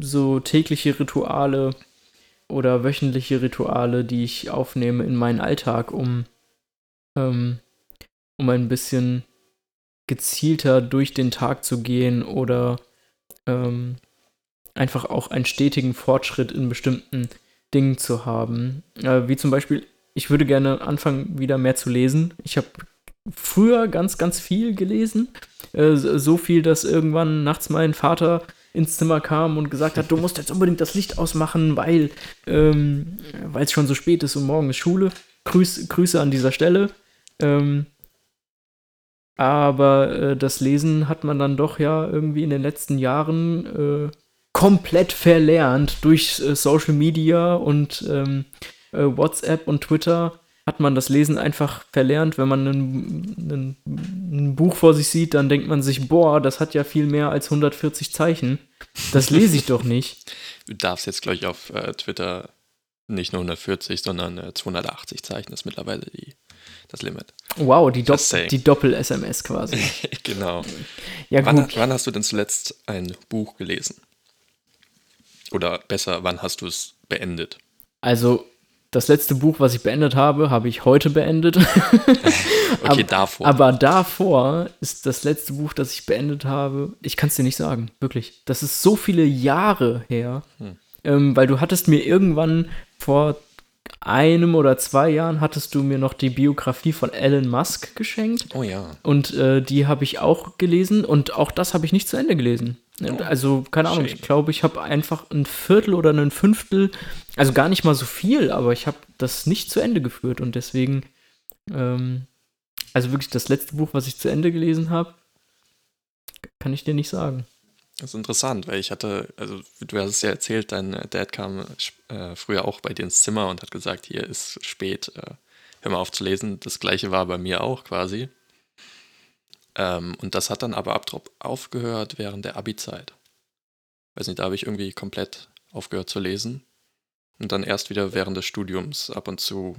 so tägliche Rituale oder wöchentliche Rituale, die ich aufnehme in meinen Alltag, um, ähm, um ein bisschen gezielter durch den Tag zu gehen oder ähm, einfach auch einen stetigen Fortschritt in bestimmten Dingen zu haben. Äh, wie zum Beispiel ich würde gerne anfangen, wieder mehr zu lesen. Ich habe früher ganz, ganz viel gelesen. Äh, so viel, dass irgendwann nachts mein Vater ins Zimmer kam und gesagt hat, du musst jetzt unbedingt das Licht ausmachen, weil ähm, es schon so spät ist und morgen ist Schule. Grüß, Grüße an dieser Stelle. Ähm, aber äh, das Lesen hat man dann doch ja irgendwie in den letzten Jahren äh, komplett verlernt durch äh, Social Media und ähm, äh, WhatsApp und Twitter hat man das Lesen einfach verlernt. Wenn man ein, ein, Buch vor sich sieht, dann denkt man sich, boah, das hat ja viel mehr als 140 Zeichen. Das lese ich doch nicht. Du darfst jetzt, glaube ich, auf äh, Twitter nicht nur 140, sondern äh, 280 Zeichen ist mittlerweile die, das Limit. Wow, die, Dop die Doppel-SMS quasi. genau. Ja, wann, wann hast du denn zuletzt ein Buch gelesen? Oder besser, wann hast du es beendet? Also, das letzte Buch, was ich beendet habe, habe ich heute beendet. okay, aber, davor. Aber davor ist das letzte Buch, das ich beendet habe, ich kann es dir nicht sagen, wirklich. Das ist so viele Jahre her, hm. ähm, weil du hattest mir irgendwann vor einem oder zwei Jahren hattest du mir noch die Biografie von Elon Musk geschenkt. Oh ja. Und äh, die habe ich auch gelesen und auch das habe ich nicht zu Ende gelesen. Also, keine Ahnung, ich glaube, ich habe einfach ein Viertel oder ein Fünftel, also gar nicht mal so viel, aber ich habe das nicht zu Ende geführt und deswegen, ähm, also wirklich das letzte Buch, was ich zu Ende gelesen habe, kann ich dir nicht sagen. Das ist interessant, weil ich hatte, also du hast es ja erzählt, dein Dad kam äh, früher auch bei dir ins Zimmer und hat gesagt, hier ist spät, äh, hör mal auf zu lesen. Das gleiche war bei mir auch quasi. Ähm, und das hat dann aber abtrupp aufgehört während der Abi-Zeit. Weiß nicht, da habe ich irgendwie komplett aufgehört zu lesen. Und dann erst wieder während des Studiums ab und zu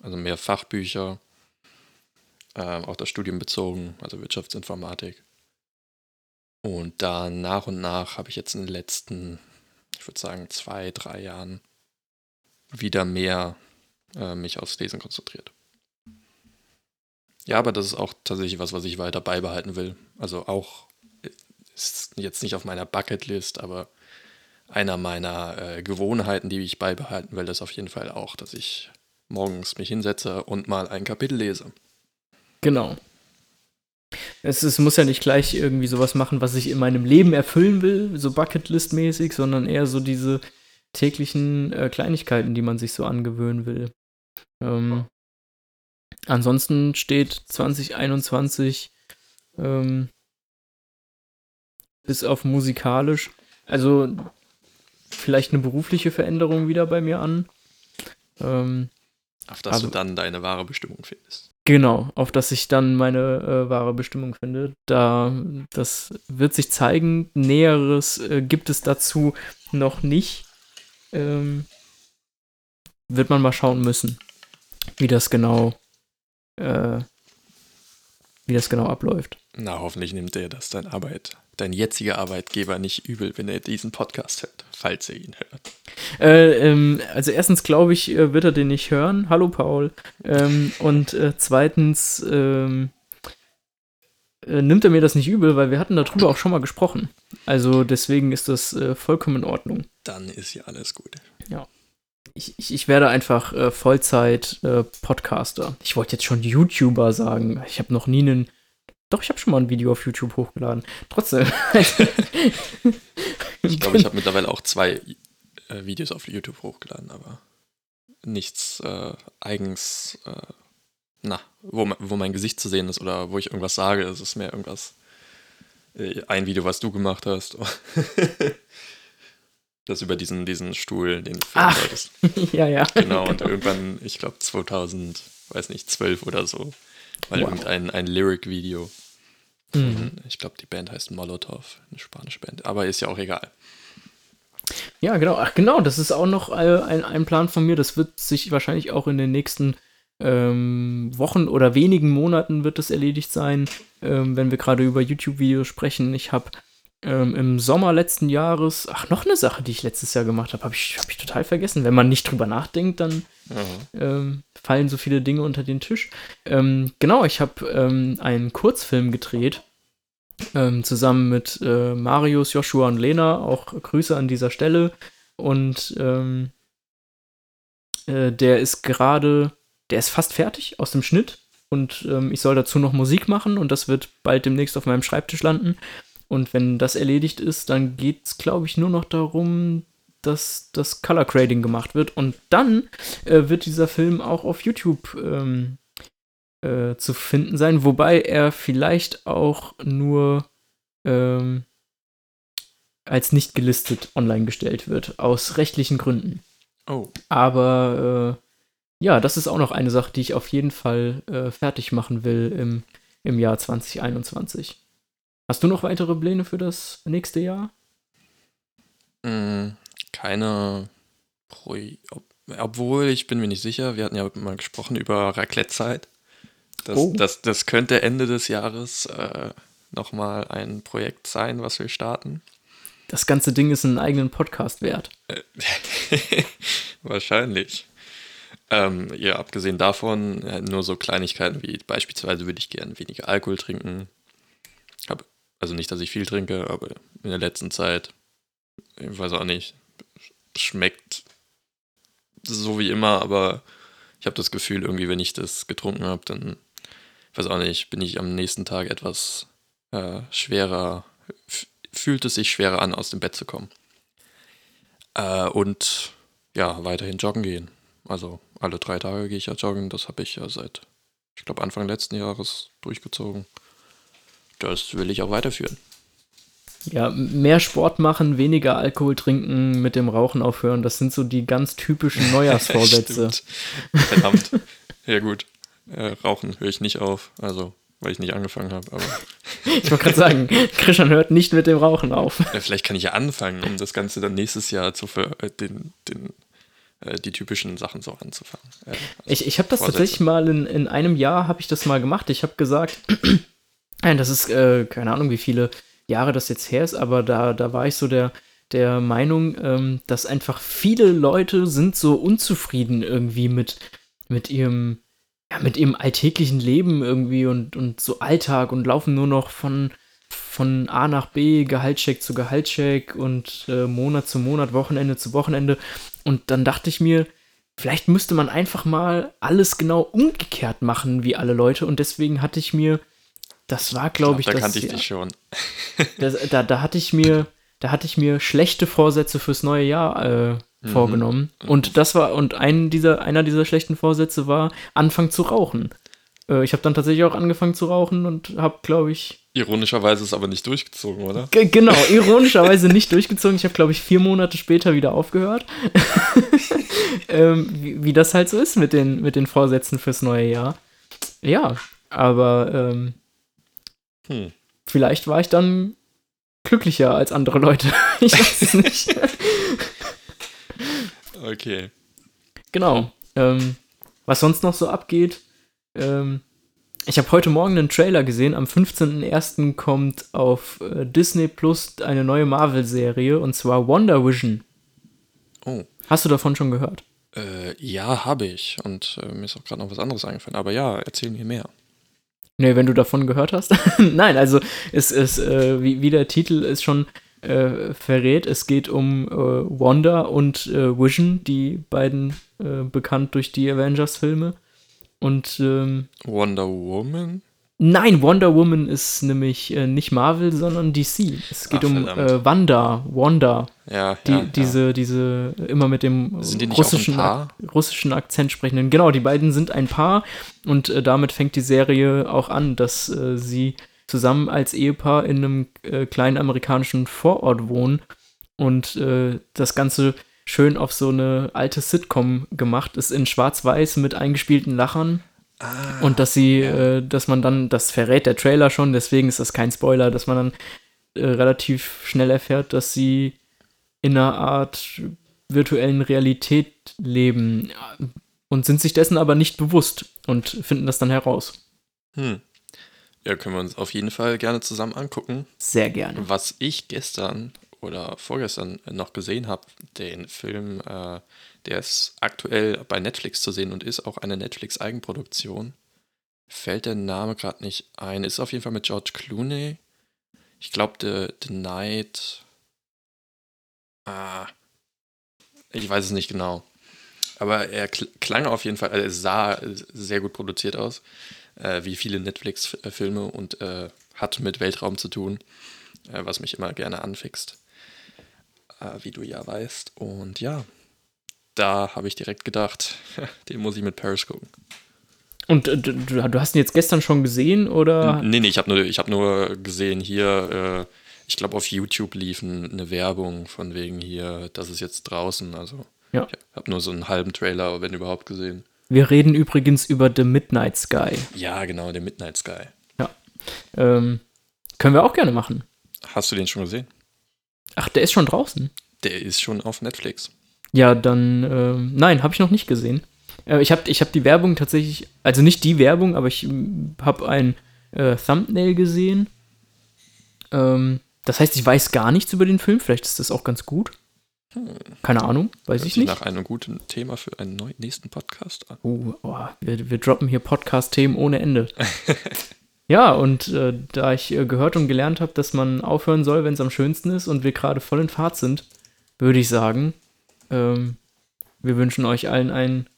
Also mehr Fachbücher, ähm, auch das Studium bezogen, also Wirtschaftsinformatik. Und dann nach und nach habe ich jetzt in den letzten, ich würde sagen, zwei, drei Jahren wieder mehr äh, mich aufs Lesen konzentriert. Ja, aber das ist auch tatsächlich was, was ich weiter beibehalten will. Also auch ist jetzt nicht auf meiner Bucketlist, aber einer meiner äh, Gewohnheiten, die ich beibehalten will, ist auf jeden Fall auch, dass ich morgens mich hinsetze und mal ein Kapitel lese. Genau. Es, es muss ja nicht gleich irgendwie sowas machen, was ich in meinem Leben erfüllen will, so Bucketlist-mäßig, sondern eher so diese täglichen äh, Kleinigkeiten, die man sich so angewöhnen will. Ähm, ansonsten steht 2021 ähm, bis auf musikalisch, also vielleicht eine berufliche Veränderung wieder bei mir an. Ähm, auf dass du dann deine wahre Bestimmung findest. Genau, auf dass ich dann meine äh, wahre Bestimmung finde. Da, das wird sich zeigen. Näheres äh, gibt es dazu noch nicht. Ähm, wird man mal schauen müssen, wie das genau, äh, wie das genau abläuft. Na, hoffentlich nimmt er das dein Arbeit, dein jetziger Arbeitgeber nicht übel, wenn er diesen Podcast hört, falls er ihn hört. Äh, ähm, also erstens glaube ich, äh, wird er den nicht hören. Hallo Paul. Ähm, und äh, zweitens ähm, äh, nimmt er mir das nicht übel, weil wir hatten darüber auch schon mal gesprochen. Also deswegen ist das äh, vollkommen in Ordnung. Dann ist ja alles gut. Ja. Ich, ich, ich werde einfach äh, Vollzeit-Podcaster. ich wollte jetzt schon YouTuber sagen. Ich habe noch nie einen. Doch, ich habe schon mal ein Video auf YouTube hochgeladen. Trotzdem. ich glaube, ich habe mittlerweile auch zwei äh, Videos auf YouTube hochgeladen, aber nichts äh, eigens, äh, na, wo, wo mein Gesicht zu sehen ist oder wo ich irgendwas sage. Es ist mehr irgendwas, äh, ein Video, was du gemacht hast. das über diesen, diesen Stuhl, den du filmen wolltest. ja, ja. Genau, und irgendwann, ich glaube 2000, weiß nicht, 12 oder so, weil wow. irgendein ein Lyric-Video. Mhm. Ich glaube, die Band heißt Molotov, eine spanische Band, aber ist ja auch egal. Ja, genau. Ach, genau, das ist auch noch äh, ein, ein Plan von mir. Das wird sich wahrscheinlich auch in den nächsten ähm, Wochen oder wenigen Monaten wird das erledigt sein, ähm, wenn wir gerade über YouTube-Videos sprechen. Ich habe ähm, im Sommer letzten Jahres, ach, noch eine Sache, die ich letztes Jahr gemacht habe, habe ich, hab ich total vergessen. Wenn man nicht drüber nachdenkt, dann mhm. fallen so viele Dinge unter den Tisch. Ähm, genau, ich habe ähm, einen Kurzfilm gedreht ähm, zusammen mit äh, Marius, Joshua und Lena. Auch Grüße an dieser Stelle. Und ähm, äh, der ist gerade, der ist fast fertig aus dem Schnitt. Und ähm, ich soll dazu noch Musik machen und das wird bald demnächst auf meinem Schreibtisch landen. Und wenn das erledigt ist, dann geht es, glaube ich, nur noch darum, dass das Color Grading gemacht wird. Und dann äh, wird dieser Film auch auf YouTube ähm, äh, zu finden sein, wobei er vielleicht auch nur ähm, als nicht gelistet online gestellt wird, aus rechtlichen Gründen. Oh. Aber äh, ja, das ist auch noch eine Sache, die ich auf jeden Fall äh, fertig machen will im, im Jahr 2021. Hast du noch weitere Pläne für das nächste Jahr? Mm, keine Pro obwohl, ich bin mir nicht sicher, wir hatten ja mal gesprochen über Raclette-Zeit. Das, oh. das, das könnte Ende des Jahres äh, nochmal ein Projekt sein, was wir starten. Das ganze Ding ist einen eigenen Podcast wert. Wahrscheinlich. Ähm, ja, abgesehen davon, äh, nur so Kleinigkeiten wie beispielsweise würde ich gerne weniger Alkohol trinken. Hab, also nicht, dass ich viel trinke, aber in der letzten Zeit, ich weiß auch nicht, schmeckt so wie immer, aber ich habe das Gefühl, irgendwie, wenn ich das getrunken habe, dann weiß auch nicht, bin ich am nächsten Tag etwas äh, schwerer, fühlt es sich schwerer an, aus dem Bett zu kommen. Äh, und ja, weiterhin joggen gehen. Also alle drei Tage gehe ich ja joggen. Das habe ich ja seit, ich glaube, Anfang letzten Jahres durchgezogen. Das will ich auch weiterführen. Ja, mehr Sport machen, weniger Alkohol trinken, mit dem Rauchen aufhören, das sind so die ganz typischen Neujahrsvorsätze. Verdammt. Ja, gut. Äh, rauchen höre ich nicht auf, also weil ich nicht angefangen habe. Aber ich wollte gerade sagen, Christian hört nicht mit dem Rauchen auf. Ja, vielleicht kann ich ja anfangen, um das Ganze dann nächstes Jahr zu ver äh, den, den äh, die typischen Sachen so anzufangen. Also Ich, ich habe das Vorsätze. tatsächlich mal in, in einem Jahr habe ich das mal gemacht. Ich habe gesagt, das ist äh, keine Ahnung, wie viele Jahre das jetzt her ist, aber da, da war ich so der, der Meinung, ähm, dass einfach viele Leute sind so unzufrieden irgendwie mit, mit ihrem, ja, mit ihrem alltäglichen Leben irgendwie und, und so Alltag und laufen nur noch von, von A nach B, Gehaltscheck zu Gehaltscheck und äh, Monat zu Monat, Wochenende zu Wochenende. Und dann dachte ich mir, vielleicht müsste man einfach mal alles genau umgekehrt machen wie alle Leute. Und deswegen hatte ich mir, das war, glaube ich, da das, kannte ich dich schon. das, da, da hatte ich mir, da hatte ich mir schlechte Vorsätze fürs neue Jahr äh, Mhm. vorgenommen. Und das war, und ein dieser, einer dieser schlechten Vorsätze war, anfangen zu rauchen. Äh, ich habe dann tatsächlich auch angefangen zu rauchen und habe, glaube ich, Ironischerweise ist es aber nicht durchgezogen, oder? Ge- Genau, ironischerweise nicht durchgezogen. Ich habe, glaube ich, vier Monate später wieder aufgehört. ähm, wie, wie das halt so ist mit den, mit den Vorsätzen fürs neue Jahr. Ja, aber ähm, Hm. vielleicht war ich dann glücklicher als andere Leute. ich weiß es nicht. Okay. genau. Ähm, was sonst noch so abgeht, ähm, ich habe heute Morgen einen Trailer gesehen. Am 15.01. kommt auf äh, Disney Plus eine neue Marvel-Serie und zwar Wonder Vision. Oh. Hast du davon schon gehört? Äh, ja, habe ich. Und äh, mir ist auch gerade noch was anderes eingefallen. Aber ja, erzähl mir mehr. Nee, wenn du davon gehört hast. Nein, also es ist, äh, wie, wie der Titel es schon äh, verrät, es geht um äh, Wanda und äh, Vision, die beiden äh, bekannt durch die Avengers-Filme. Und ähm, Wonder Woman? Nein, Wonder Woman ist nämlich äh, nicht Marvel, sondern DC. Es geht Ach, um äh, Wanda, Wanda, Ja, die, ja, diese, diese immer mit dem russischen? Ak russischen Akzent sprechenden. Genau, die beiden sind ein Paar und äh, damit fängt die Serie auch an, dass äh, sie zusammen als Ehepaar in einem äh, kleinen amerikanischen Vorort wohnen und äh, das Ganze schön auf so eine alte Sitcom gemacht ist, in schwarz-weiß mit eingespielten Lachern. Ah, Und dass sie, ja. äh, dass man dann, das verrät der Trailer schon, deswegen ist das kein Spoiler, dass man dann äh, relativ schnell erfährt, dass sie in einer Art virtuellen Realität leben äh, und sind sich dessen aber nicht bewusst und finden das dann heraus. Hm. Ja, können wir uns auf jeden Fall gerne zusammen angucken. Sehr gerne. Was ich gestern oder vorgestern noch gesehen habe, den Film, äh, der ist aktuell bei Netflix zu sehen und ist auch eine Netflix-Eigenproduktion. Fällt der Name gerade nicht ein. Ist auf jeden Fall mit George Clooney. Ich glaube, The, The Night. Ah. Ich weiß es nicht genau. Aber er kl klang auf jeden Fall, also es sah sehr gut produziert aus, äh, wie viele Netflix-Filme und äh, hat mit Weltraum zu tun, äh, was mich immer gerne anfixt, äh, wie du ja weißt. Und ja, da habe ich direkt gedacht, den muss ich mit Paris gucken. Und äh, du, hast ihn jetzt gestern schon gesehen oder? Nee, nee, ich habe nur, ich hab nur gesehen hier, äh, ich glaube auf YouTube lief ein, eine Werbung von wegen hier, das ist jetzt draußen, also Ja. ich habe nur so einen halben Trailer, wenn überhaupt, gesehen. Wir reden übrigens über The Midnight Sky. Ja, genau, der Midnight Sky. Ähm, können wir auch gerne machen. Hast du den schon gesehen? Ach, der ist schon draußen. Der ist schon auf Netflix. Ja, dann, ähm, nein, habe ich noch nicht gesehen. Äh, ich habe ich hab die Werbung tatsächlich, also nicht die Werbung, aber ich habe ein äh, Thumbnail gesehen. Ähm, das heißt, ich weiß gar nichts über den Film. Vielleicht ist das auch ganz gut. Keine Ahnung, weiß Hört ich nicht. nach einem guten Thema für einen neuen, nächsten Podcast an. Oh, oh, wir, wir droppen hier Podcast-Themen ohne Ende. ja, und äh, da ich äh, gehört und gelernt habe, dass man aufhören soll, wenn es am schönsten ist und wir gerade voll in Fahrt sind, würde ich sagen, ähm, wir wünschen euch allen ein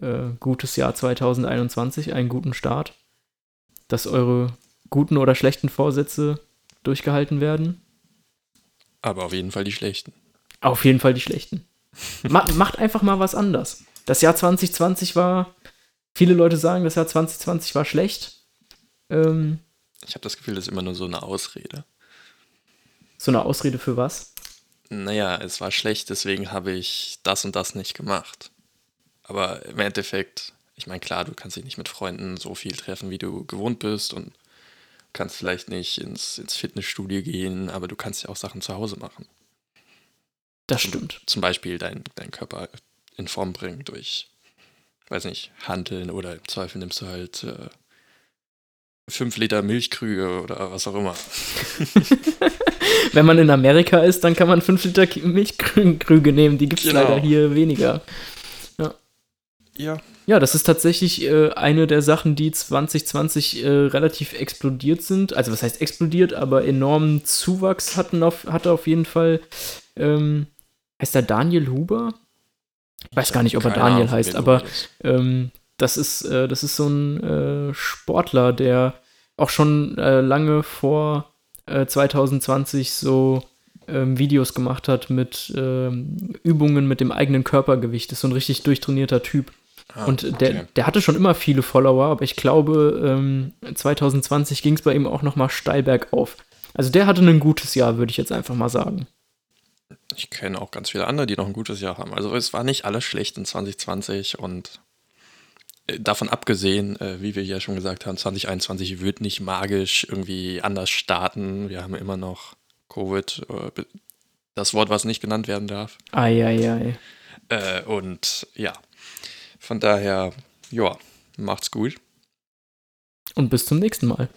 äh, gutes Jahr 2021, einen guten Start, dass eure guten oder schlechten Vorsätze durchgehalten werden. Aber auf jeden Fall die schlechten. Auf jeden Fall die schlechten. Ma macht einfach mal was anders. Das Jahr 2020 war, viele Leute sagen, das Jahr 2020 war schlecht. Ähm, Ich habe das Gefühl, das ist immer nur so eine Ausrede. so eine Ausrede für was? Naja, es war schlecht, deswegen habe ich das und das nicht gemacht. Aber im Endeffekt, ich meine, klar, du kannst dich nicht mit Freunden so viel treffen, wie du gewohnt bist und kannst vielleicht nicht ins, ins Fitnessstudio gehen, aber du kannst ja auch Sachen zu Hause machen. Das stimmt. Zum Beispiel deinen dein Körper in Form bringen durch, weiß nicht, Handeln oder im Zweifel nimmst du halt äh, 5 Liter Milchkrüge oder was auch immer. Wenn man in Amerika ist, dann kann man 5 Liter Milchkrüge nehmen. Die gibt es genau. leider hier weniger. Ja. Ja. Ja, das ist tatsächlich äh, eine der Sachen, die 2020 äh, relativ explodiert sind. Also was heißt explodiert, aber enormen Zuwachs hatten auf, hatte auf jeden Fall. Ähm, heißt er Daniel Huber? Ich weiß gar nicht, ob er Daniel Ahnung, heißt, aber ähm, das ist, äh, das ist so ein äh, Sportler, der auch schon äh, lange vor 2020 äh, so ähm, Videos gemacht hat mit ähm, Übungen mit dem eigenen Körpergewicht. Das ist so ein richtig durchtrainierter Typ. Ah, und der, okay. der hatte schon immer viele Follower, aber ich glaube, ähm, 2020 ging es bei ihm auch noch mal steil bergauf. Also der hatte ein gutes Jahr, würde ich jetzt einfach mal sagen. Ich kenne auch ganz viele andere, die noch ein gutes Jahr haben. Also es war nicht alles schlecht in 2020 und davon abgesehen, äh, wie wir ja schon gesagt haben, 2021 wird nicht magisch irgendwie anders starten. Wir haben immer noch Covid, äh, das Wort, was nicht genannt werden darf. Eieiei. Äh, und ja, von daher, ja, macht's gut. Und bis zum nächsten Mal.